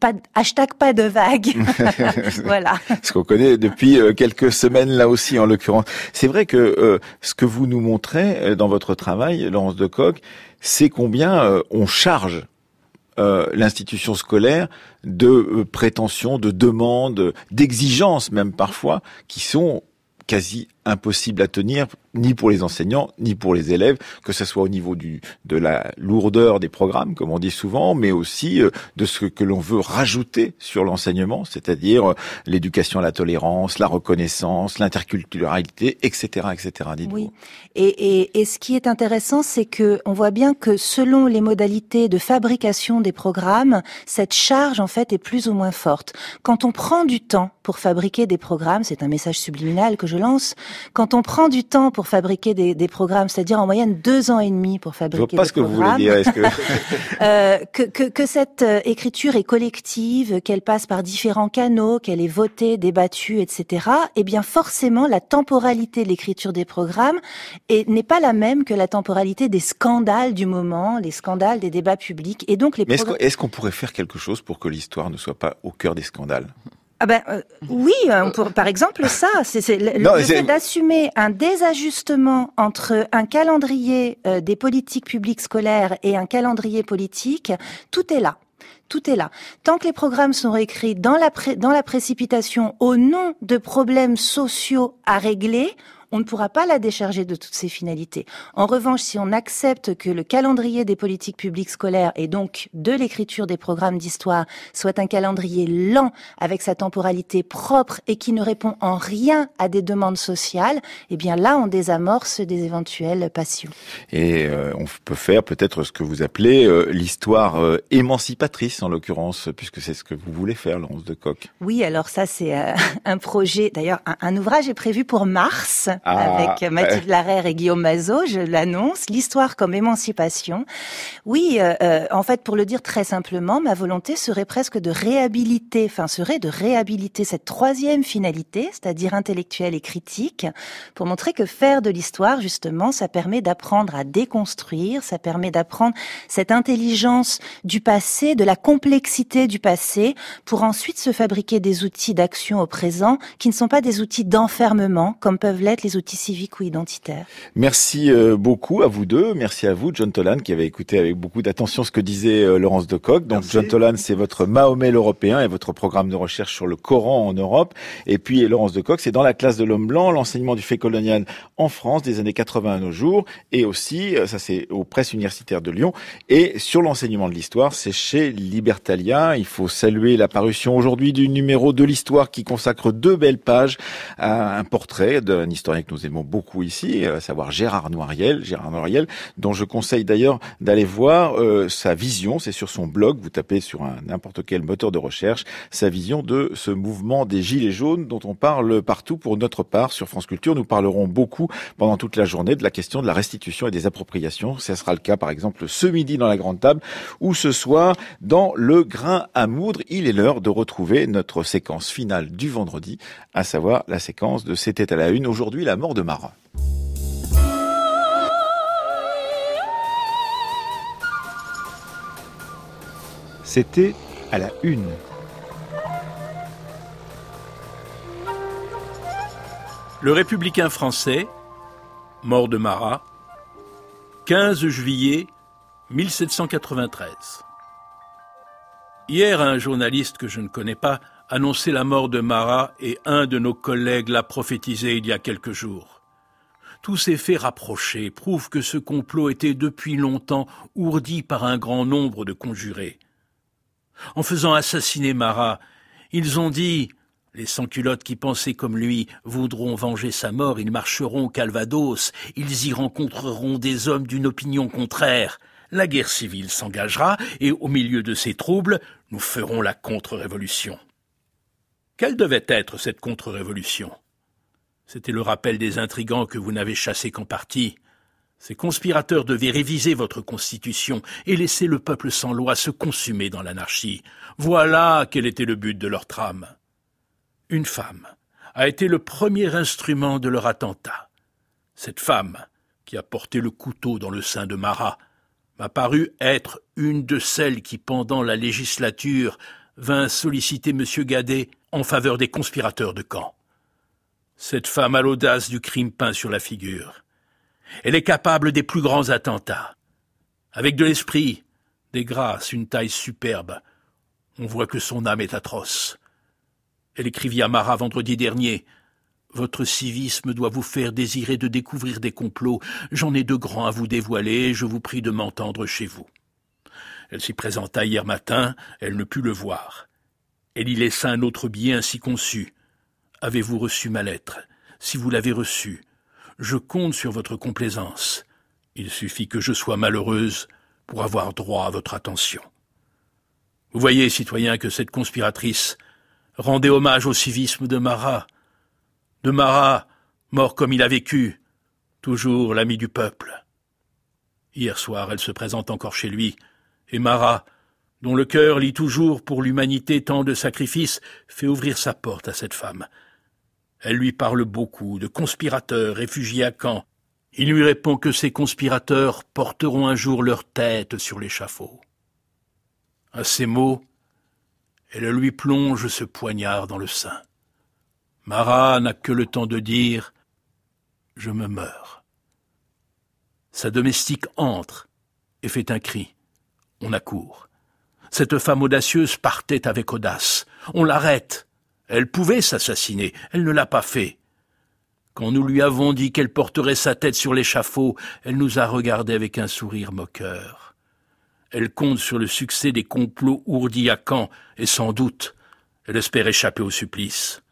pas, hashtag pas de vague. voilà. Ce qu'on connaît depuis euh, quelques semaines là aussi en l'occurrence. C'est vrai que euh, ce que vous nous montrez euh, dans votre travail, Laurence de Coq, c'est combien on charge l'institution scolaire de prétentions, de demandes, d'exigences même parfois, qui sont quasi impossible à tenir ni pour les enseignants ni pour les élèves, que ce soit au niveau du de la lourdeur des programmes, comme on dit souvent, mais aussi euh, de ce que l'on veut rajouter sur l'enseignement, c'est-à-dire euh, l'éducation à la tolérance, la reconnaissance, l'interculturalité, etc., etc. Oui. Et, et, et, ce qui est intéressant, c'est que on voit bien que selon les modalités de fabrication des programmes, cette charge en fait est plus ou moins forte. Quand on prend du temps pour fabriquer des programmes, c'est un message subliminal que je lance. Quand on prend du temps pour fabriquer des, des programmes, c'est-à-dire en moyenne deux ans et demi pour fabriquer je vois pas ce que vous voulez dire. Que... euh, que, que, que, cette euh, écriture est collective, qu'elle passe par différents canaux, qu'elle est votée, débattue, etc. Eh bien, forcément, la temporalité de l'écriture des programmes n'est pas la même que la temporalité des scandales du moment, les scandales des débats publics. Et donc, les Mais est-ce qu'on pourrait faire quelque chose pour que l'histoire ne soit pas au cœur des scandales? Ah ben euh, oui, euh, par exemple ça, c'est le, fait d'assumer un désajustement entre un calendrier euh, des politiques publiques scolaires et un calendrier politique, tout est là. Tout est là. Tant que les programmes sont écrits dans la, dans la précipitation au nom de problèmes sociaux à régler, on ne pourra pas la décharger de toutes ses finalités. En revanche, si on accepte que le calendrier des politiques publiques scolaires et donc de l'écriture des programmes d'histoire soit un calendrier lent avec sa temporalité propre et qui ne répond en rien à des demandes sociales, eh bien là, on désamorce des éventuelles passions. Et euh, on peut faire peut-être ce que vous appelez euh, l'histoire euh, émancipatrice, en l'occurrence, puisque c'est ce que vous voulez faire, Laurence de Coq. Oui, alors ça, c'est un projet. D'ailleurs, un, ouvrage est prévu pour mars ah, avec Mathilde Larère et Guillaume Mazot, je l'annonce, l'histoire comme émancipation. Oui, euh, euh, en fait, pour le dire très simplement, ma volonté serait presque de réhabiliter, enfin serait de réhabiliter cette troisième finalité, c'est-à-dire intellectuelle et critique, pour montrer que faire de l'histoire, justement, ça permet d'apprendre à déconstruire, ça permet d'apprendre cette intelligence du passé, de la complexité du passé, pour ensuite se fabriquer des outils d'action au présent qui ne sont pas des outils d'enfermement, comme peuvent l'être les outils civiques ou identitaires. Merci euh, beaucoup à vous deux. Merci à vous, John Tolan, qui avait écouté avec beaucoup d'attention ce que disait euh, Laurence de Coq. Donc, John Tolan, c'est votre Mahomet l'Européen et votre programme de recherche sur le Coran en Europe. Et puis, Laurence de Coq, c'est dans la classe de l'homme blanc, l'enseignement du fait colonial en France des années 80 à nos jours. Et aussi, euh, ça c'est aux presses universitaires de Lyon. Et sur l'enseignement de l'histoire, c'est chez Libertalia. Il faut saluer la parution aujourd'hui du numéro de l'histoire qui consacre deux belles pages à un portrait d'un historien que nous aimons beaucoup ici, à savoir Gérard Noiriel, Gérard Noiriel, dont je conseille d'ailleurs d'aller voir euh, sa vision, c'est sur son blog, vous tapez sur n'importe quel moteur de recherche, sa vision de ce mouvement des Gilets jaunes dont on parle partout pour notre part sur France Culture. Nous parlerons beaucoup pendant toute la journée de la question de la restitution et des appropriations. Ce sera le cas par exemple ce midi dans la grande table ou ce soir dans le grain à moudre. Il est l'heure de retrouver notre séquence finale du vendredi, à savoir la séquence de C'était à la une. Aujourd'hui, mort de Marat. C'était à la une. Le républicain français, mort de Marat, 15 juillet 1793. Hier, un journaliste que je ne connais pas annonçait la mort de Marat et un de nos collègues l'a prophétisé il y a quelques jours. Tous ces faits rapprochés prouvent que ce complot était depuis longtemps ourdi par un grand nombre de conjurés. En faisant assassiner Marat, ils ont dit les sans-culottes qui pensaient comme lui voudront venger sa mort, ils marcheront au Calvados, ils y rencontreront des hommes d'une opinion contraire. La guerre civile s'engagera, et au milieu de ces troubles, nous ferons la contre-révolution. Quelle devait être cette contre-révolution? C'était le rappel des intrigants que vous n'avez chassés qu'en partie. Ces conspirateurs devaient réviser votre constitution et laisser le peuple sans loi se consumer dans l'anarchie. Voilà quel était le but de leur trame une femme a été le premier instrument de leur attentat. Cette femme, qui a porté le couteau dans le sein de Marat, m'a paru être une de celles qui, pendant la législature, vint solliciter M. Gadet en faveur des conspirateurs de Caen. Cette femme a l'audace du crime peint sur la figure. Elle est capable des plus grands attentats. Avec de l'esprit, des grâces, une taille superbe, on voit que son âme est atroce. Elle écrivit à Marat vendredi dernier. Votre civisme doit vous faire désirer de découvrir des complots. J'en ai de grands à vous dévoiler, je vous prie de m'entendre chez vous. Elle s'y présenta hier matin, elle ne put le voir. Elle y laissa un autre billet ainsi conçu. Avez-vous reçu ma lettre? Si vous l'avez reçue, je compte sur votre complaisance. Il suffit que je sois malheureuse pour avoir droit à votre attention. Vous voyez, citoyens, que cette conspiratrice rendait hommage au civisme de Marat. De Marat, mort comme il a vécu, toujours l'ami du peuple. Hier soir, elle se présente encore chez lui, et Marat, dont le cœur lit toujours pour l'humanité tant de sacrifices, fait ouvrir sa porte à cette femme. Elle lui parle beaucoup de conspirateurs réfugiés à Caen. Il lui répond que ces conspirateurs porteront un jour leur tête sur l'échafaud. À ces mots, elle lui plonge ce poignard dans le sein. Marat n'a que le temps de dire Je me meurs. Sa domestique entre et fait un cri. On accourt. Cette femme audacieuse partait avec audace. On l'arrête. Elle pouvait s'assassiner, elle ne l'a pas fait. Quand nous lui avons dit qu'elle porterait sa tête sur l'échafaud, elle nous a regardés avec un sourire moqueur. Elle compte sur le succès des complots ourdis à Caen, et sans doute, elle espère échapper au supplice.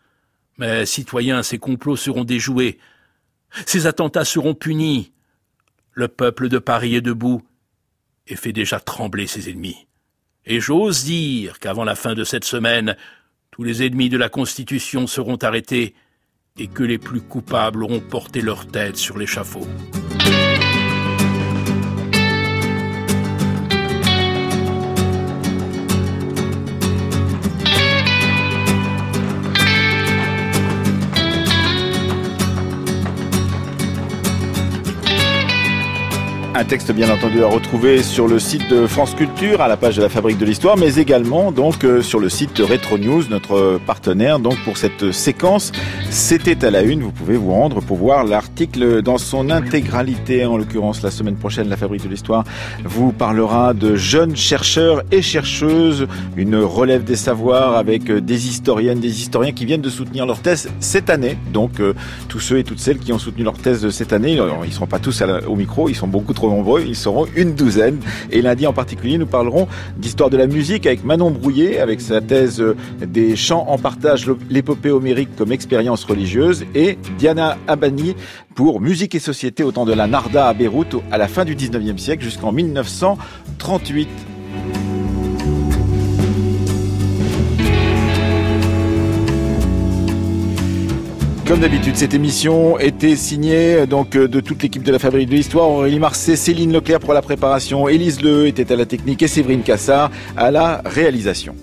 Mais, citoyens, ces complots seront déjoués. Ces attentats seront punis. Le peuple de Paris est debout et fait déjà trembler ses ennemis. Et j'ose dire qu'avant la fin de cette semaine, tous les ennemis de la Constitution seront arrêtés et que les plus coupables auront porté leur tête sur l'échafaud. Un texte bien entendu à retrouver sur le site de France Culture, à la page de la Fabrique de l'Histoire, mais également donc euh, sur le site Retro News, notre partenaire donc pour cette séquence. C'était à la une, vous pouvez vous rendre pour voir l'article dans son intégralité. En l'occurrence, la semaine prochaine, la Fabrique de l'Histoire vous parlera de jeunes chercheurs et chercheuses, une relève des savoirs avec euh, des historiennes, des historiens qui viennent de soutenir leur thèse cette année. Donc euh, tous ceux et toutes celles qui ont soutenu leur thèse cette année, ils ne seront pas tous au micro, ils sont beaucoup trop nombreux, ils seront une douzaine. Et lundi en particulier, nous parlerons d'histoire de la musique avec Manon Brouillet, avec sa thèse des chants en partage, l'épopée homérique comme expérience religieuse, et Diana Abani pour musique et société au temps de la Narda à Beyrouth à la fin du 19e siècle jusqu'en 1938. Comme d'habitude, cette émission était signée donc euh, de toute l'équipe de la Fabrique de l'Histoire. Aurélie Marcet, Céline Leclerc pour la préparation, Élise Le était à la technique et Séverine Cassard à la réalisation.